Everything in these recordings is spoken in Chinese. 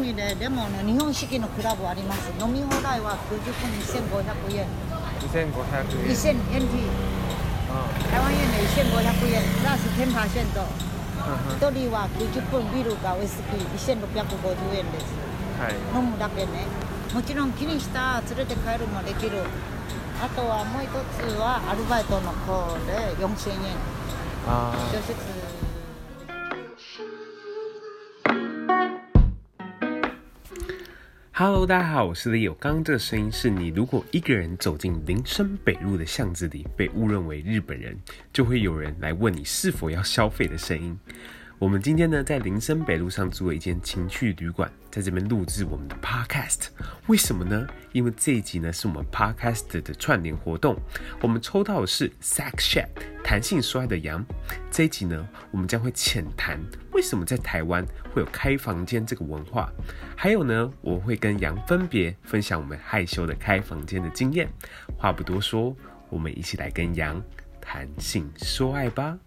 みででもね日本式のクラブあります。饮み放题は90分2500円2500円。1000 NT 台湾円で1500円。プラス10%一人は90分ビールかウイスキー1650円です。はい。饮むだけね。もちろん気にした连れて帰るもできる。あとはもう一つはアルバイトの子で4000円 Hello，大家好，我是李友。刚刚这个声音是你如果一个人走进林森北路的巷子里，被误认为日本人，就会有人来问你是否要消费的声音。我们今天呢，在林森北路上租了一间情趣旅馆，在这边录制我们的 Podcast。为什么呢？因为这一集呢，是我们 Podcast 的串联活动。我们抽到的是 Sex Chat 谈性说爱的羊。这一集呢，我们将会浅谈为什么在台湾会有开房间这个文化。还有呢，我会跟杨分别分享我们害羞的开房间的经验。话不多说，我们一起来跟杨谈性说爱吧。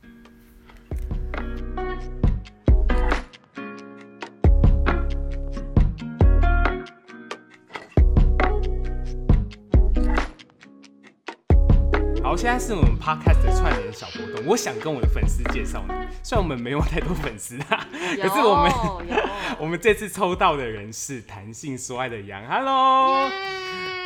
现在是我们 podcast 的串联小活动。我想跟我的粉丝介绍你，虽然我们没有太多粉丝啊，可是我们 我们这次抽到的人是谈性说爱的羊，Hello，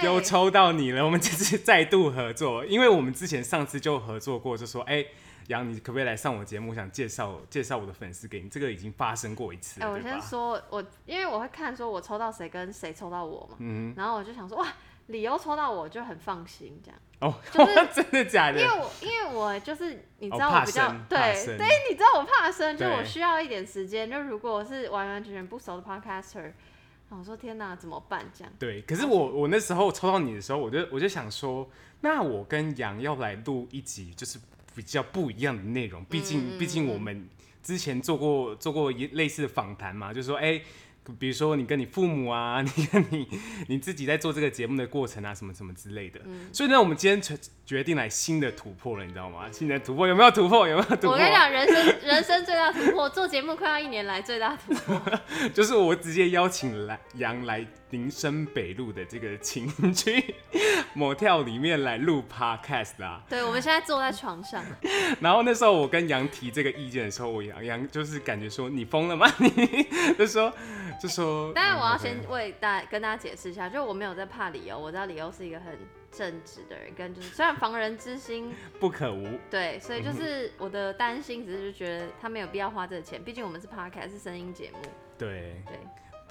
又抽到你了。我们这次再度合作，因为我们之前上次就合作过，就说，哎、欸，杨，你可不可以来上我节目？我想介绍介绍我的粉丝给你。这个已经发生过一次，哎、欸，我先说，我因为我会看说我抽到谁跟谁抽到我嘛，嗯，然后我就想说，哇，理由抽到我就很放心这样。哦，就是 真的假的？因为我因为我就是你知道我比较、哦、对对，你知道我怕生，就我需要一点时间。就如果我是完完全全不熟的 podcaster，我说天哪，怎么办？这样。对，可是我我那时候抽到你的时候，我就我就想说，那我跟杨要来录一集，就是比较不一样的内容。毕竟毕、嗯、竟我们之前做过做过一类似的访谈嘛，就是说哎。欸比如说你跟你父母啊，你跟你你自己在做这个节目的过程啊，什么什么之类的。嗯、所以呢，我们今天决决定来新的突破了，你知道吗？新的突破有没有突破？有没有突破？我跟你讲，人生 人生最大突破，做节目快要一年来最大突破，就是我直接邀请来杨来林森北路的这个情趣 motel 里面来录 podcast 啦。对，我们现在坐在床上。然后那时候我跟杨提这个意见的时候，我杨杨就是感觉说你疯了吗？你就说。就说，当然我要先为大家跟大家解释一下，就我没有在怕理由，我知道理由是一个很正直的人，跟就是虽然防人之心不可无，对，所以就是我的担心只是就觉得他没有必要花这个钱，毕竟我们是 podcast 是声音节目，对对。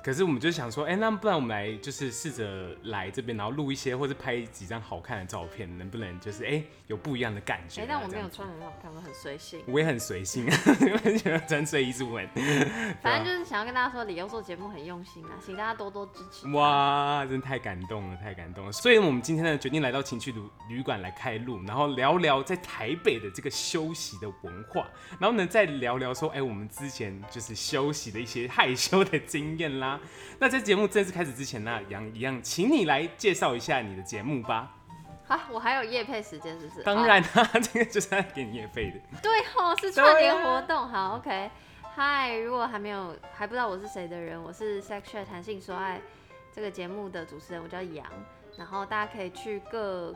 可是我们就想说，哎、欸，那不然我们来就是试着来这边，然后录一些，或者拍几张好看的照片，能不能就是哎、欸、有不一样的感觉、啊？哎、欸，但我没有穿很好看，我很随性。我也很随性，我喜欢穿睡衣出门。反正就是想要跟大家说，理由做节目很用心啊，请大家多多支持。哇，真的太感动了，太感动了。所以我们今天呢决定来到情趣旅旅馆来开录，然后聊聊在台北的这个休息的文化，然后呢再聊聊说，哎、欸，我们之前就是休息的一些害羞的经验啦。那在节目正式开始之前呢，杨一样，请你来介绍一下你的节目吧。好，我还有夜配时间，是不是？当然啦、啊，这个就是要给你夜配的。对哦，是串联活动。好，OK。嗨，如果还没有还不知道我是谁的人，我是 Sex Chat 谈性说爱这个节目的主持人，我叫杨。然后大家可以去各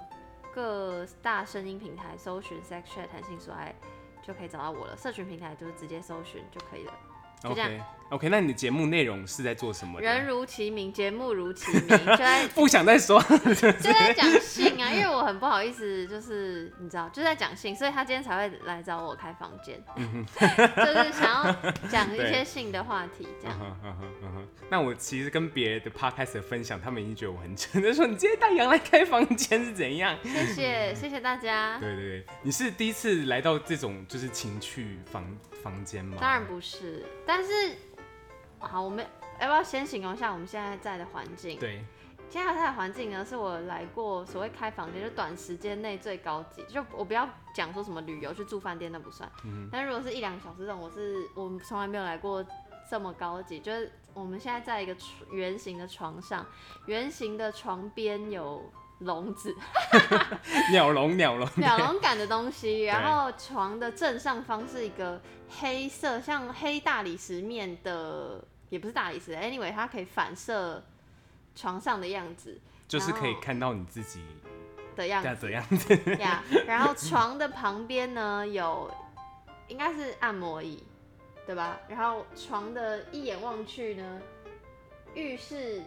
各大声音平台搜寻 Sex Chat 谈性说爱，就可以找到我了。社群平台就是直接搜寻就可以了。就这样。Okay. OK，那你的节目内容是在做什么？人如其名，节目如其名，就在 不想再说，就在讲性啊，因为我很不好意思，就是你知道，就在讲性，所以他今天才会来找我开房间，就是想要讲一些性的话题，这样。那我其实跟别的 podcast 分享，他们已经觉得我很蠢，就说你今天带羊来开房间是怎样？谢谢，谢谢大家。对对对，你是第一次来到这种就是情趣房房间吗？当然不是，但是。好，我们要不要先形容一下我们现在在的环境？对，现在在的环境呢，是我来过所谓开房间，就短时间内最高级。就我不要讲说什么旅游去住饭店那不算，嗯、但如果是一两个小时这种，我是我从来没有来过这么高级。就是我们现在在一个圆形的床上，圆形的床边有笼子，鸟笼鸟笼鸟笼感的东西，然后床的正上方是一个黑色像黑大理石面的。也不是大理石，anyway，它可以反射床上的样子，就是可以看到你自己的样子的样子。呀，yeah, 然后床的旁边呢有，应该是按摩椅，对吧？然后床的一眼望去呢，浴室。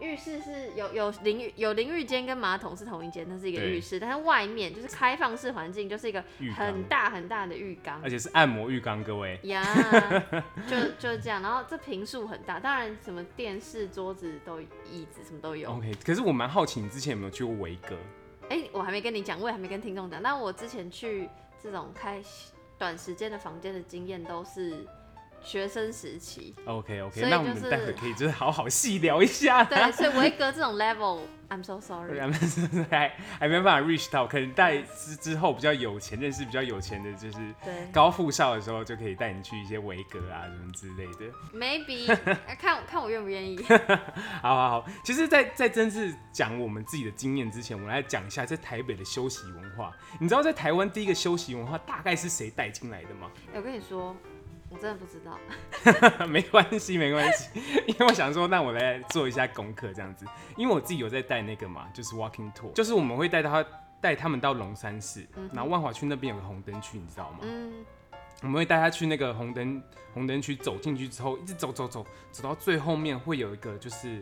浴室是有有淋浴有淋浴间跟马桶是同一间，那是一个浴室，但是外面就是开放式环境，就是一个很大很大的浴缸，而且是按摩浴缸，各位。呀，就就是这样，然后这平数很大，当然什么电视、桌子都椅子什么都有。OK，可是我蛮好奇，你之前有没有去过维格？哎、欸，我还没跟你讲，我也还没跟听众讲，但我之前去这种开短时间的房间的经验都是。学生时期，OK OK，那我们待会可以就是好好细聊一下。对，所以维格这种 level，I'm so sorry，还还没办法 reach 到，可能带之之后比较有钱，认识比较有钱的，就是高富少的时候，就可以带你去一些维格啊什么之类的。Maybe，看看我愿不愿意。好好好，其实在，在在正式讲我们自己的经验之前，我们来讲一下在台北的休息文化。你知道在台湾第一个休息文化大概是谁带进来的吗？我跟你说。我真的不知道，没关系，没关系，因为我想说，那我来做一下功课，这样子，因为我自己有在带那个嘛，就是 walking tour，就是我们会带他带他们到龙山寺，嗯、然后万华区那边有个红灯区，你知道吗？嗯，我们会带他去那个红灯红灯区，走进去之后，一直走走走，走到最后面会有一个就是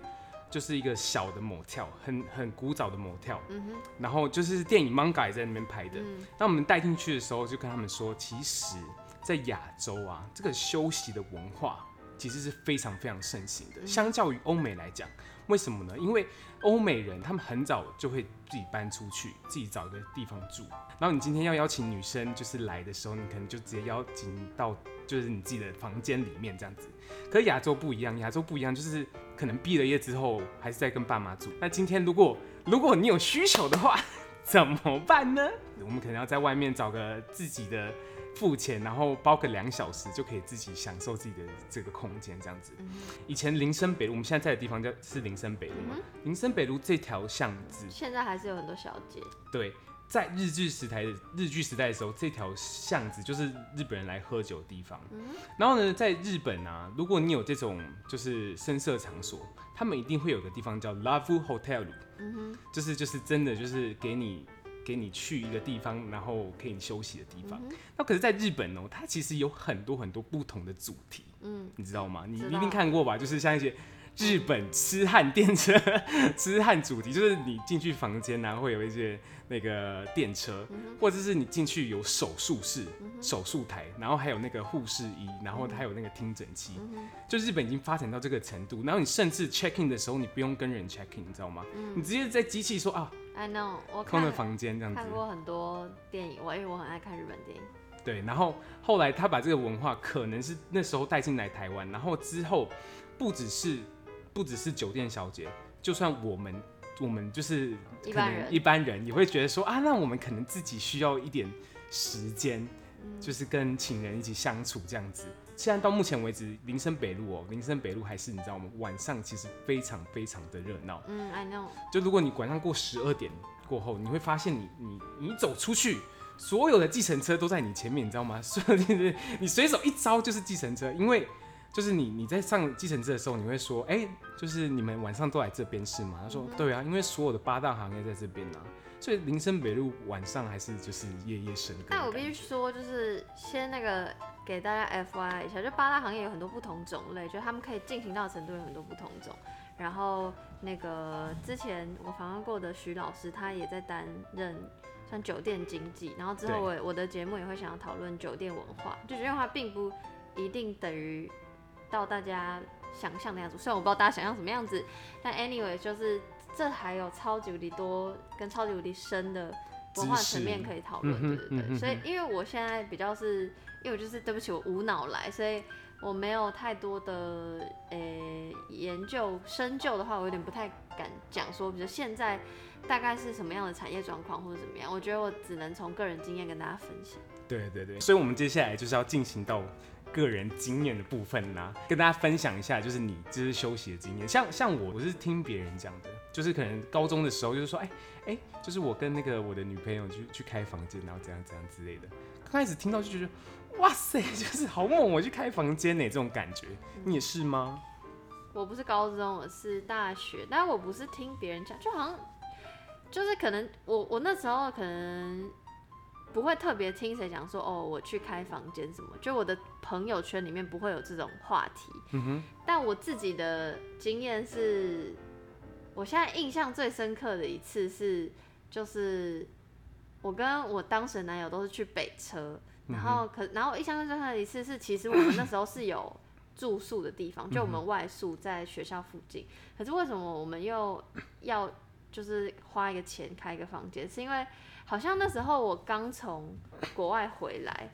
就是一个小的 motel，很很古早的 motel，嗯哼，然后就是电影 manga 也在那边拍的，那、嗯、我们带进去的时候就跟他们说，其实。在亚洲啊，这个休息的文化其实是非常非常盛行的。相较于欧美来讲，为什么呢？因为欧美人他们很早就会自己搬出去，自己找一个地方住。然后你今天要邀请女生就是来的时候，你可能就直接邀请到就是你自己的房间里面这样子。可是亚洲不一样，亚洲不一样，就是可能毕了业之后还是在跟爸妈住。那今天如果如果你有需求的话，怎么办呢？我们可能要在外面找个自己的。付钱，然后包个两小时就可以自己享受自己的这个空间，这样子。嗯、以前林森北路，我们现在在的地方叫是林森北路嘛？嗯、林森北路这条巷子，现在还是有很多小姐。对，在日据时代的日据时代的时候，这条巷子就是日本人来喝酒的地方。嗯、然后呢，在日本啊，如果你有这种就是深色场所，他们一定会有个地方叫 Love Hotel，嗯哼，就是就是真的就是给你。给你去一个地方，然后可以休息的地方。嗯、那可是，在日本哦，它其实有很多很多不同的主题。嗯，你知道吗？你一定看过吧？就是像一些日本痴汉电车、嗯、痴汉主题，就是你进去房间然后会有一些那个电车，嗯、或者是你进去有手术室、嗯、手术台，然后还有那个护士衣，然后还有那个听诊器。嗯、就日本已经发展到这个程度，然后你甚至 check in 的时候，你不用跟人 check in，你知道吗？嗯、你直接在机器说啊。I know，我空的房间这样子。看过很多电影，我因为我很爱看日本电影。对，然后后来他把这个文化可能是那时候带进来台湾，然后之后不只是不只是酒店小姐，就算我们我们就是一般人，一般人也会觉得说啊，那我们可能自己需要一点时间，嗯、就是跟情人一起相处这样子。现在到目前为止，林森北路哦，林森北路还是你知道吗？晚上其实非常非常的热闹。嗯，I know。就如果你晚上过十二点过后，你会发现你你你走出去，所有的计程车都在你前面，你知道吗？所有的你随手一招就是计程车，因为就是你你在上计程车的时候，你会说，哎、欸，就是你们晚上都来这边是吗？他说，对啊，因为所有的八大行业在这边啊。所以林森北路晚上还是就是夜夜笙歌。但我必须说，就是先那个给大家 FYI 一下，就八大行业有很多不同种类，就他们可以进行到的程度有很多不同种。然后那个之前我访问过的徐老师，他也在担任像酒店经济。然后之后我我的节目也会想要讨论酒店文化，就酒店文化并不一定等于到大家想象的样子。虽然我不知道大家想象什么样子，但 anyway 就是。这还有超级无敌多跟超级无敌深的文化层面可以讨论，对对对。所以因为我现在比较是，因为我就是对不起我无脑来，所以我没有太多的呃、欸、研究深究的话，我有点不太敢讲说，比如现在大概是什么样的产业状况或者怎么样。我觉得我只能从个人经验跟大家分享。对对对，所以我们接下来就是要进行到。个人经验的部分呢、啊，跟大家分享一下，就是你就是休息的经验。像像我，我是听别人讲的，就是可能高中的时候，就是说，哎、欸、哎、欸，就是我跟那个我的女朋友去去开房间，然后怎样怎样之类的。刚开始听到就觉得，哇塞，就是好猛，我去开房间呢，这种感觉，你也是吗？我不是高中，我是大学，但我不是听别人讲，就好像就是可能我我那时候可能不会特别听谁讲说哦，我去开房间什么，就我的朋友圈里面不会有这种话题。嗯哼。但我自己的经验是，我现在印象最深刻的一次是，就是我跟我当时的男友都是去北车，然后可然后我印象最深刻的一次是，其实我们那时候是有。住宿的地方，就我们外宿在学校附近。嗯、可是为什么我们又要就是花一个钱开一个房间？是因为好像那时候我刚从国外回来，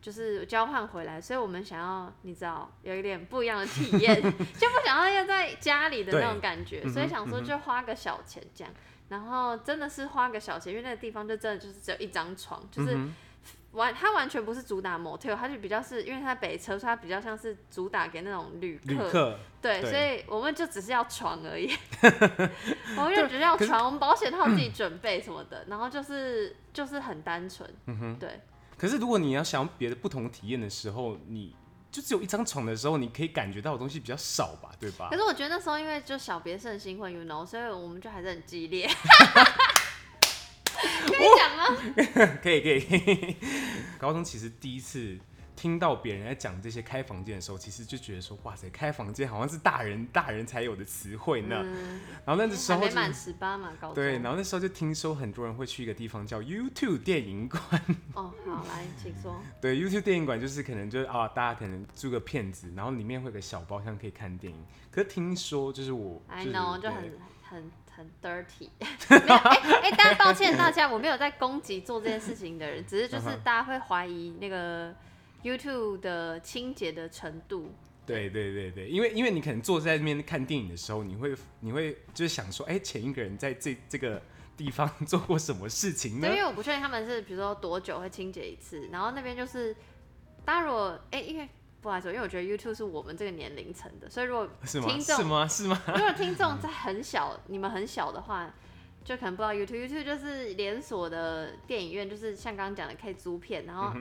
就是交换回来，所以我们想要你知道有一点不一样的体验，就不想要要在家里的那种感觉，所以想说就花个小钱这样。然后真的是花个小钱，因为那个地方就真的就是只有一张床，就是。嗯完，它完全不是主打 motel，它就比较是因为它在北车，所以它比较像是主打给那种旅客。旅客。对，对，所以我们就只是要床而已。我们就只是要床，我们保险套自己准备什么的，然后就是就是很单纯。嗯哼。对。可是如果你要想别的不同体验的时候，你就只有一张床的时候，你可以感觉到的东西比较少吧，对吧？可是我觉得那时候因为就小别胜新婚，you know，所以我们就还是很激烈。可以讲吗？可以可以。高中其实第一次听到别人在讲这些开房间的时候，其实就觉得说，哇塞，开房间好像是大人大人才有的词汇呢。嗯、然后那时候满十八嘛，高中。对，然后那时候就听说很多人会去一个地方叫 YouTube 电影馆。哦，好，来，请说。对，YouTube 电影馆就是可能就是啊，大家可能租个片子，然后里面会有个小包厢可以看电影。可是听说就是我，I know，就很很。很 dirty，没有哎哎，大家、欸欸、抱歉大家，我没有在攻击做这件事情的人，只是就是大家会怀疑那个 YouTube 的清洁的程度。对对对对，因为因为你可能坐在那边看电影的时候，你会你会就是想说，哎、欸，前一个人在这这个地方 做过什么事情呢？对，因为我不确定他们是比如说多久会清洁一次，然后那边就是大家如果哎、欸，因为。不好意思，因为我觉得 YouTube 是我们这个年龄层的，所以如果听众是吗？是吗？如果听众在很小，你们很小的话，就可能不知道 YouTube。YouTube 就是连锁的电影院，就是像刚刚讲的可以租片，然后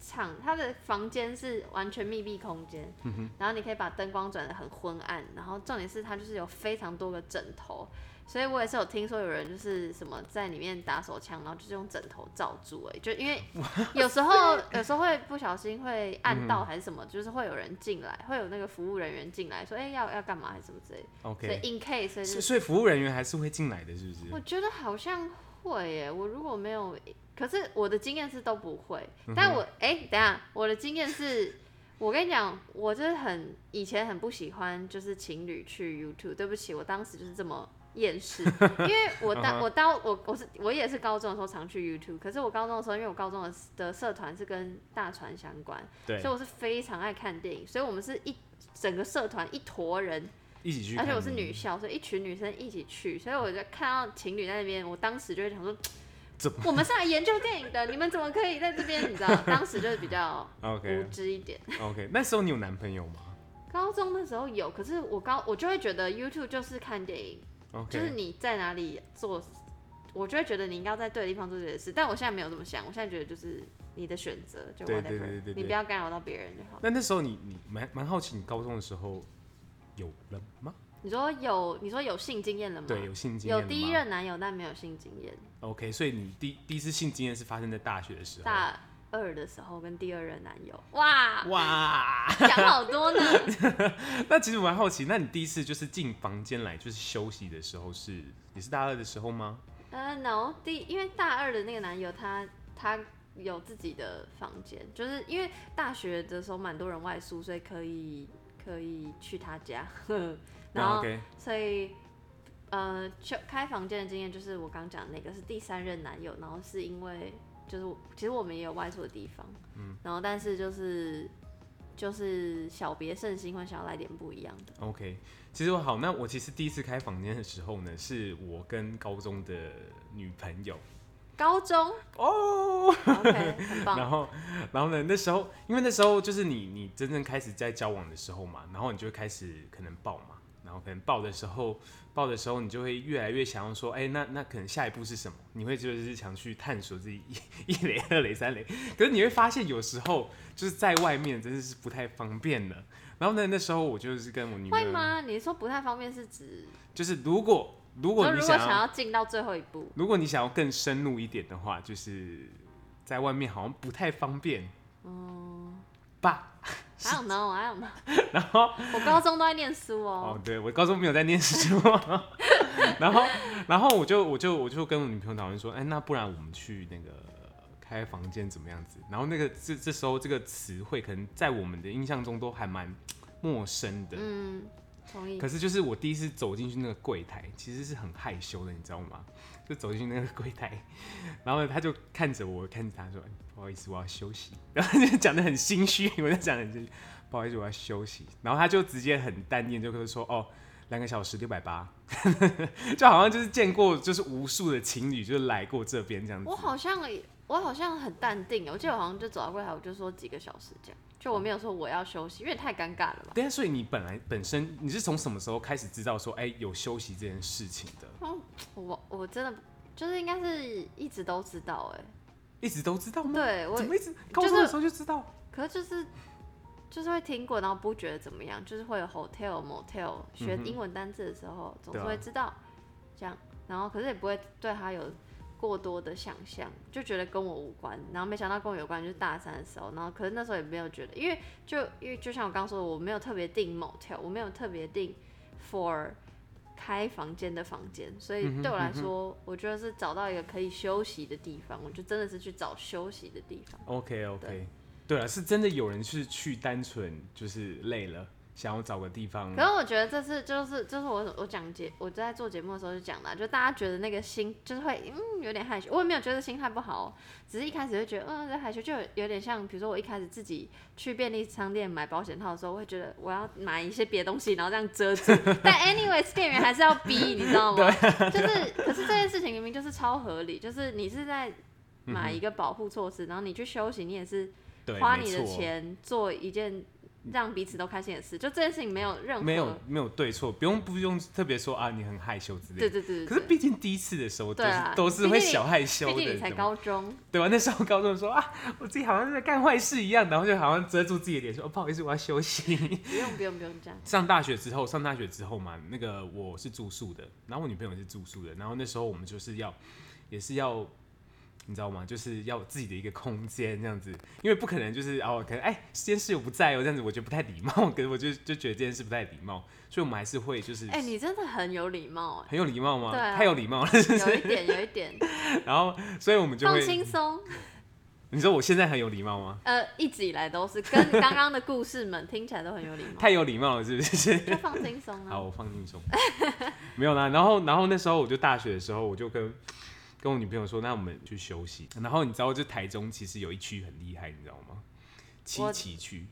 场它的房间是完全密闭空间，然后你可以把灯光转得很昏暗，然后重点是它就是有非常多个枕头。所以我也是有听说有人就是什么在里面打手枪，然后就是用枕头罩住哎，就因为 有时候有时候会不小心会按到还是什么，就是会有人进来，会有那个服务人员进来说，哎、欸、要要干嘛还是什么之类。OK。所以 in case 所以、就是、所以服务人员还是会进来的，是不是？我觉得好像会耶，我如果没有，可是我的经验是都不会。但我哎、欸，等下我的经验是，我跟你讲，我就是很以前很不喜欢就是情侣去 YouTube，对不起，我当时就是这么。厌世，因为我当我当我我是我也是高中的时候常去 YouTube，可是我高中的时候，因为我高中的的社团是跟大船相关，对，所以我是非常爱看电影，所以我们是一整个社团一坨人一起去，而且我是女校，所以一群女生一起去，所以我就看到情侣在那边，我当时就会想说，怎么 我们是来研究电影的，你们怎么可以在这边？你知道，当时就是比较无知一点。OK. 那时候你有男朋友吗？高中的时候有，可是我高我就会觉得 YouTube 就是看电影。就是你在哪里做，我就会觉得你应该在对的地方做这件事。但我现在没有这么想，我现在觉得就是你的选择，就 whatever，对对对对对，你不要干扰到别人就好。那那时候你你蛮蛮好奇，你高中的时候有了吗？你说有，你说有性经验了吗？对，有性经验。有第一任男友，但没有性经验。OK，所以你第第一次性经验是发生在大学的时候。大二的时候跟第二任男友，哇哇，讲好多呢。那其实我蛮好奇，那你第一次就是进房间来就是休息的时候是也是大二的时候吗？呃、uh,，no，第因为大二的那个男友他他有自己的房间，就是因为大学的时候蛮多人外宿，所以可以可以去他家，然后、oh, okay. 所以呃，开房间的经验就是我刚讲的那个是第三任男友，然后是因为。就是其实我们也有外出的地方，嗯，然后但是就是就是小别胜新婚，想要来点不一样的。OK，其实我好，那我其实第一次开房间的时候呢，是我跟高中的女朋友。高中哦很 棒。然后然后呢，那时候因为那时候就是你你真正开始在交往的时候嘛，然后你就会开始可能抱嘛，然后可能报的时候。报的时候，你就会越来越想要说，哎、欸，那那可能下一步是什么？你会就是想去探索自己一 一垒、二垒、三垒。可是你会发现，有时候就是在外面真的是不太方便的。然后呢，那时候我就是跟我女朋友会吗？你说不太方便是指？就是如果如果你如果想要进到最后一步，如果你想要更深入一点的话，就是在外面好像不太方便。嗯，爸，I don't know，I don't know。然后我高中都在念书哦。哦，对，我高中没有在念书。然后，然后我就我就我就跟我女朋友讨论说，哎，那不然我们去那个开房间怎么样子？然后那个这这时候这个词汇可能在我们的印象中都还蛮陌生的。嗯。可是就是我第一次走进去那个柜台，其实是很害羞的，你知道吗？就走进那个柜台，然后呢，他就看着我，看着他说：“不好意思，我要休息。”然后就讲得很心虚，我在讲很心虚，不好意思，我要休息。然后他就直接很淡定，就跟他说：“哦，两个小时六百八。”就好像就是见过就是无数的情侣就是来过这边这样子。我好像我好像很淡定，我记得我好像就走到柜台，我就说几个小时这样。就我没有说我要休息，因为太尴尬了吧？对啊，所以你本来本身你是从什么时候开始知道说，哎、欸，有休息这件事情的？嗯，我我真的就是应该是一直都知道、欸，哎，一直都知道吗？对，我怎么一直高中的时候就知道？就是、可是就是就是会听过，然后不觉得怎么样，就是会有 hotel motel 学英文单字的时候、嗯、总是会知道这样，然后可是也不会对他有。过多的想象，就觉得跟我无关，然后没想到跟我有关，就是大三的时候，然后可是那时候也没有觉得，因为就因为就像我刚刚说的，我没有特别订 motel，我没有特别订 for 开房间的房间，所以对我来说，嗯嗯、我觉得是找到一个可以休息的地方，我就真的是去找休息的地方。OK OK，对了，是真的有人是去单纯就是累了。想要找个地方，可是我觉得这次就是就是我我讲节我在做节目的时候就讲了，就大家觉得那个心就是会嗯有点害羞，我也没有觉得心态不好，只是一开始会觉得嗯在害羞，就有有点像比如说我一开始自己去便利商店买保险套的时候，我会觉得我要买一些别的东西，然后这样遮住，但 anyways 店员还是要逼，你知道吗？就是可是这件事情明明就是超合理，就是你是在买一个保护措施，然后你去休息，你也是花你的钱做一件。让彼此都开心的事，就这件事情没有任何没有没有对错，不用不用特别说啊，你很害羞之类的。对对对，对。可是毕竟第一次的时候，对啊，都是会小害羞的。毕竟你才高中。对吧？那时候高中说啊，我自己好像是在干坏事一样，然后就好像遮住自己的脸，说、哦、不好意思，我要休息。不用不用不用这样。上大学之后，上大学之后嘛，那个我是住宿的，然后我女朋友也是住宿的，然后那时候我们就是要，也是要。你知道吗？就是要自己的一个空间这样子，因为不可能就是哦，可能哎，实验室友不在哦，这样子我觉得不太礼貌，可是我就就觉得这件事不太礼貌，所以我们还是会就是哎，你真的很有礼貌哎，很有礼貌吗？对啊，太有礼貌了是不是？有一点，有一点。然后，所以我们就放轻松。你说我现在很有礼貌吗？呃，一直以来都是，跟刚刚的故事们听起来都很有礼貌。太有礼貌了，是不是？就放轻松啊。好，我放轻松。没有啦，然后，然后那时候我就大学的时候，我就跟。跟我女朋友说，那我们去休息。然后你知道，就台中其实有一区很厉害，你知道吗？七期区。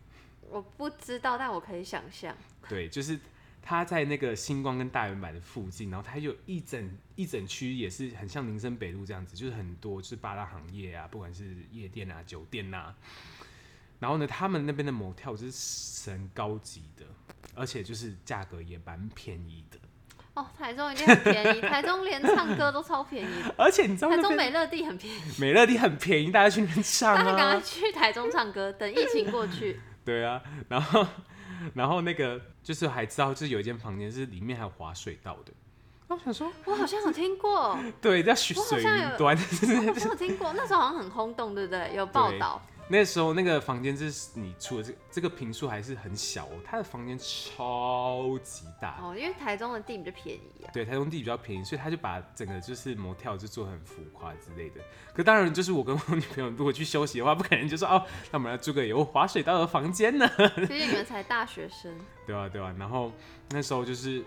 我不知道，但我可以想象。对，就是他在那个星光跟大远百的附近，然后他有一整一整区，也是很像林森北路这样子，就是很多就是八大行业啊，不管是夜店啊、酒店啊。然后呢，他们那边的 motel 就是很高级的，而且就是价格也蛮便宜的。哦，台中一定很便宜，台中连唱歌都超便宜，而且你知道台中美乐地很便宜，美乐地很便宜，大家去那边唱啊，大家赶快去台中唱歌，等疫情过去。对啊，然后然后那个就是还知道，就是有一间房间是里面还有滑水道的，我想说，我好像有听过，对，叫水云端，我好像有听过，那时候好像很轰动，对不对？有报道。那时候那个房间是你住的这这个平数还是很小哦，他的房间超级大哦，因为台中的地比较便宜啊。对，台中地比较便宜，所以他就把整个就是 motel 就做很浮夸之类的。可当然就是我跟我女朋友如果去休息的话，不可能就说哦，那我们来住个有滑水道的房间呢。其实你们才大学生。对啊，对啊。然后那时候就是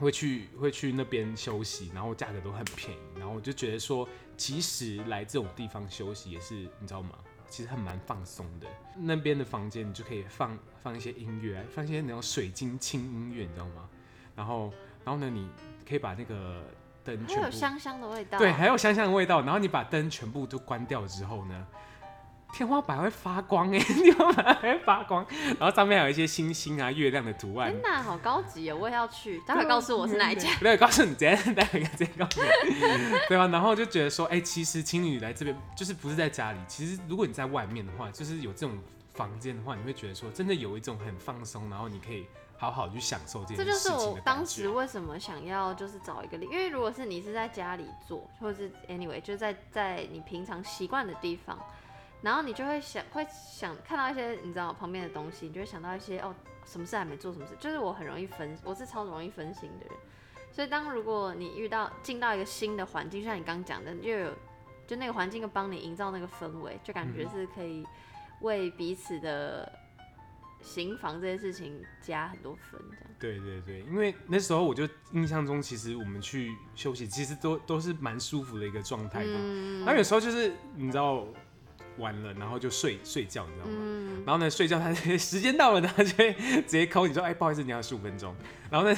会去会去那边休息，然后价格都很便宜，然后我就觉得说，其实来这种地方休息也是你知道吗？其实还蛮放松的，那边的房间你就可以放放一些音乐，放一些那种水晶轻音乐，你知道吗？然后，然后呢，你可以把那个灯全部，还有香香的味道，对，还有香香的味道。然后你把灯全部都关掉之后呢？天花板会发光哎，天花板会发光，然后上面还有一些星星啊、月亮的图案。天哪，好高级哦！我也要去，待会告诉我是哪一家。对，告诉你，直接待会直接告诉你。对啊，然后就觉得说，哎、欸，其实情侣来这边就是不是在家里，其实如果你在外面的话，就是有这种房间的话，你会觉得说真的有一种很放松，然后你可以好好去享受这件事情。这就是我当时为什么想要就是找一个，因为如果是你是在家里做，或者是 anyway 就在在你平常习惯的地方，然后你就会想会想看到一些你知道旁边的东西，你就会想到一些哦，什么事还没做，什么事，就是我很容易分，我是超容易分心的人。所以当如果你遇到进到一个新的环境，像你刚讲的，又有就那个环境，又帮你营造那个氛围，就感觉是可以为彼此的行房这件事情加很多分，这样。对对对，因为那时候我就印象中，其实我们去休息，其实都都是蛮舒服的一个状态的。嗯。然后有时候就是你知道。完了，然后就睡睡觉，你知道吗？嗯、然后呢，睡觉他时间到了，他就会直接 call 你说，哎，不好意思，你要十五分钟。然后呢，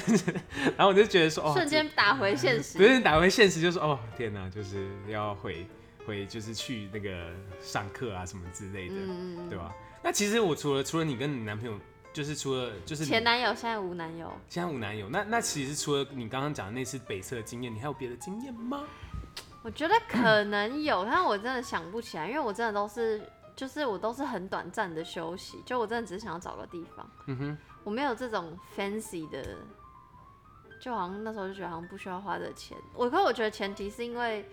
然后我就觉得说，哦，瞬间打回现实，不是打回现实，就是哦，天哪，就是要回回，就是去那个上课啊什么之类的，嗯、对吧？那其实我除了除了你跟你男朋友，就是除了就是前男友，现在无男友，现在无男友。那那其实除了你刚刚讲的那次北车的经验，你还有别的经验吗？我觉得可能有，但我真的想不起来，因为我真的都是，就是我都是很短暂的休息，就我真的只是想要找个地方。嗯哼，我没有这种 fancy 的，就好像那时候就觉得好像不需要花的钱。我可我觉得前提是因为，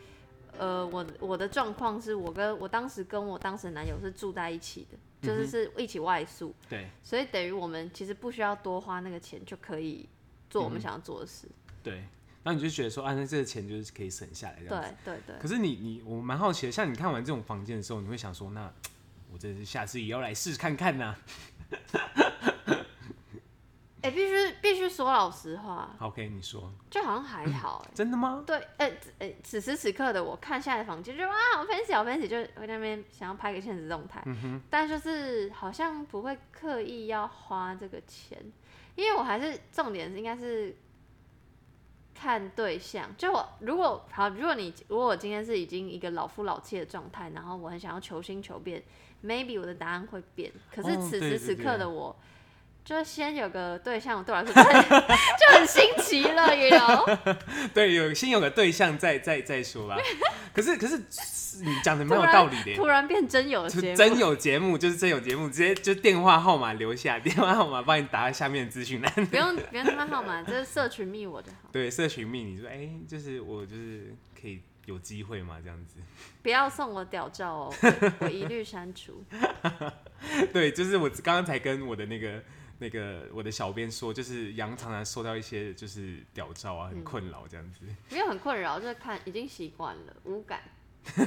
呃，我我的状况是我跟我当时跟我当时男友是住在一起的，就是是一起外宿。对，所以等于我们其实不需要多花那个钱就可以做我们想要做的事。对。然后你就觉得说啊，那这个钱就是可以省下来这样子。对对对。可是你你我蛮好奇的，像你看完这种房间的时候，你会想说，那我这是下次也要来试试看看呐、啊。哎、欸，必须必须说老实话。OK，你说。就好像还好。真的吗？对，哎、欸、哎、欸，此时此刻的我看下来房间，就哇，好分析好分析，就会那边想要拍个现实动态。嗯哼。但就是好像不会刻意要花这个钱，因为我还是重点是应该是。看对象，就我如果好，如果你如果我今天是已经一个老夫老妻的状态，然后我很想要求新求变，maybe 我的答案会变。可是此时此刻的我，哦、就先有个对象，对我来说 就很，新奇了也有 对，有先有个对象再再再说吧。可是可是。你讲的没有道理的，突然变真有节目，真有节目就是真有节目，直接就电话号码留下，电话号码帮你打在下面资讯栏。不用不用电话号码，就是社群密我就好。对，社群密你说，哎、欸，就是我就是可以有机会嘛，这样子。不要送我屌照哦，我一律删除。对，就是我刚刚才跟我的那个那个我的小编说，就是杨常常收到一些就是屌照啊，很困扰这样子。没有很困扰，就是看已经习惯了，无感。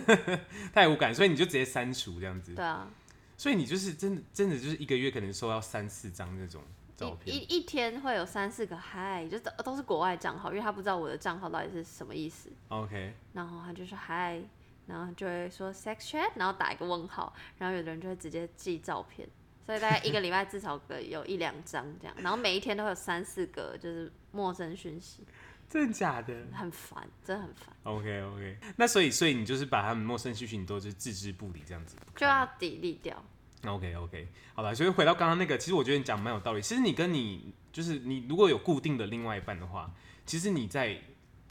太无感，所以你就直接删除这样子。对啊，所以你就是真的真的就是一个月可能收到三四张那种照片，一一,一天会有三四个嗨，就都都是国外账号，因为他不知道我的账号到底是什么意思。OK，然后他就说嗨，然后就会说 sex chat，然后打一个问号，然后有的人就会直接寄照片，所以大概一个礼拜至少个有一两张这样，然后每一天都会有三四个就是陌生讯息。真的假的？很烦，真的很烦。OK OK，那所以所以你就是把他们陌生讯息你都是置之不理这样子，就要 delete 掉。OK OK，好吧。所以回到刚刚那个，其实我觉得你讲蛮有道理。其实你跟你就是你如果有固定的另外一半的话，其实你在。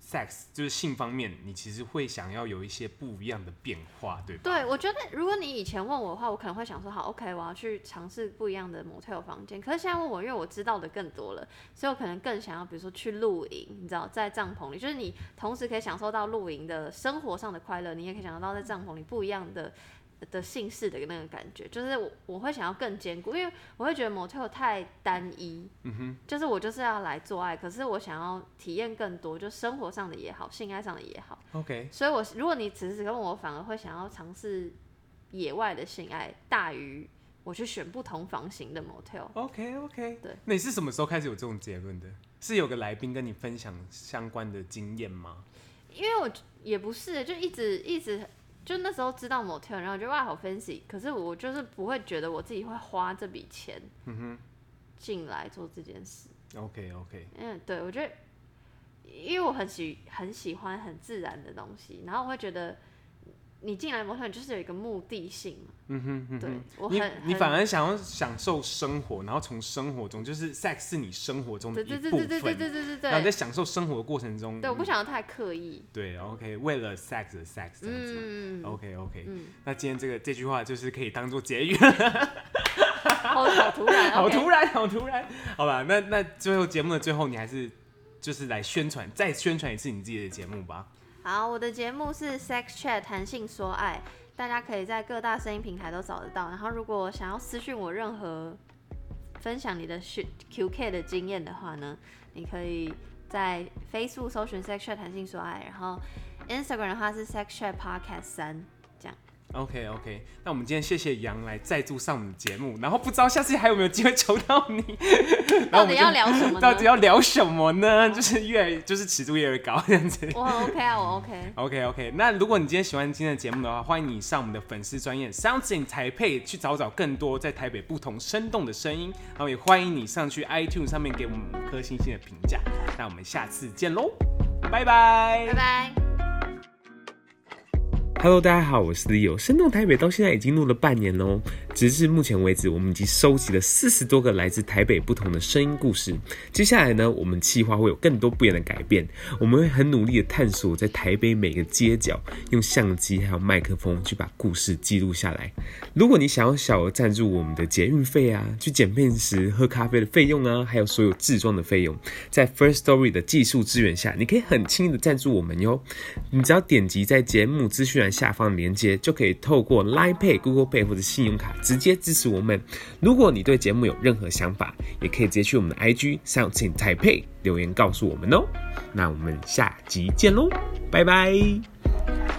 Sex 就是性方面，你其实会想要有一些不一样的变化，对吧？对，我觉得如果你以前问我的话，我可能会想说，好，OK，我要去尝试不一样的模特房间。可是现在问我，因为我知道的更多了，所以我可能更想要，比如说去露营，你知道，在帐篷里，就是你同时可以享受到露营的生活上的快乐，你也可以享受到在帐篷里不一样的。的姓氏的那个感觉，就是我我会想要更坚固，因为我会觉得 motel 太单一，嗯哼，就是我就是要来做爱，可是我想要体验更多，就生活上的也好，性爱上的也好，OK。所以我如果你此时此刻问我，反而会想要尝试野外的性爱，大于我去选不同房型的 motel。OK OK，对。那你是什么时候开始有这种结论的？是有个来宾跟你分享相关的经验吗？因为我也不是，就一直一直。就那时候知道 motel，然后觉得哇好 fancy，可是我就是不会觉得我自己会花这笔钱，嗯，进来做这件事。OK OK，嗯，对，我觉得，因为我很喜很喜欢很自然的东西，然后我会觉得你进来模特，就是有一个目的性。嗯哼，嗯哼，对，我你很你反而想要享受生活，然后从生活中就是 sex 是你生活中的一部分，对对对对对对对对，然后在享受生活的过程中，对，我不想要太刻意。对，OK，为了 sex 的 sex 这样子。嗯，OK OK，嗯，那今天这个这句话就是可以当做结语。好，好突然，好突然，好突然。好吧，那那最后节目的最后，你还是就是来宣传，再宣传一次你自己的节目吧。好，我的节目是 Sex Chat 弹性说爱，大家可以在各大声音平台都找得到。然后，如果想要私讯我任何分享你的 QK 的经验的话呢，你可以在 Facebook 搜寻 Sex Chat 弹性说爱，然后 Instagram 的话是 Sex Chat Podcast 三这样。OK OK，那我们今天谢谢杨来再度上我们的节目，然后不知道下次还有没有机会求到你。到底要聊什么？到底要聊什么呢？就是越就是尺度越来越高这样子。我 OK 啊，我 OK。OK OK，那如果你今天喜欢今天的节目的话，欢迎你上我们的粉丝专业 Sounds in Taipei 去找找更多在台北不同生动的声音，然后也欢迎你上去 iTunes 上面给我们五颗星星的评价。那我们下次见喽，拜拜，拜拜。Hello，大家好，我是 Leo。生动台北到现在已经录了半年喽。直至目前为止，我们已经收集了四十多个来自台北不同的声音故事。接下来呢，我们计划会有更多不一样的改变。我们会很努力的探索在台北每个街角，用相机还有麦克风去把故事记录下来。如果你想要小额赞助我们的捷运费啊，去剪片时喝咖啡的费用啊，还有所有制装的费用，在 First Story 的技术支援下，你可以很轻易的赞助我们哟。你只要点击在节目资讯栏下方的链接，就可以透过 Line Pay、Google Pay 或者信用卡直接支持我们。如果你对节目有任何想法，也可以直接去我们的 IG Sounds in Taipei 留言告诉我们哦。那我们下集见喽，拜拜。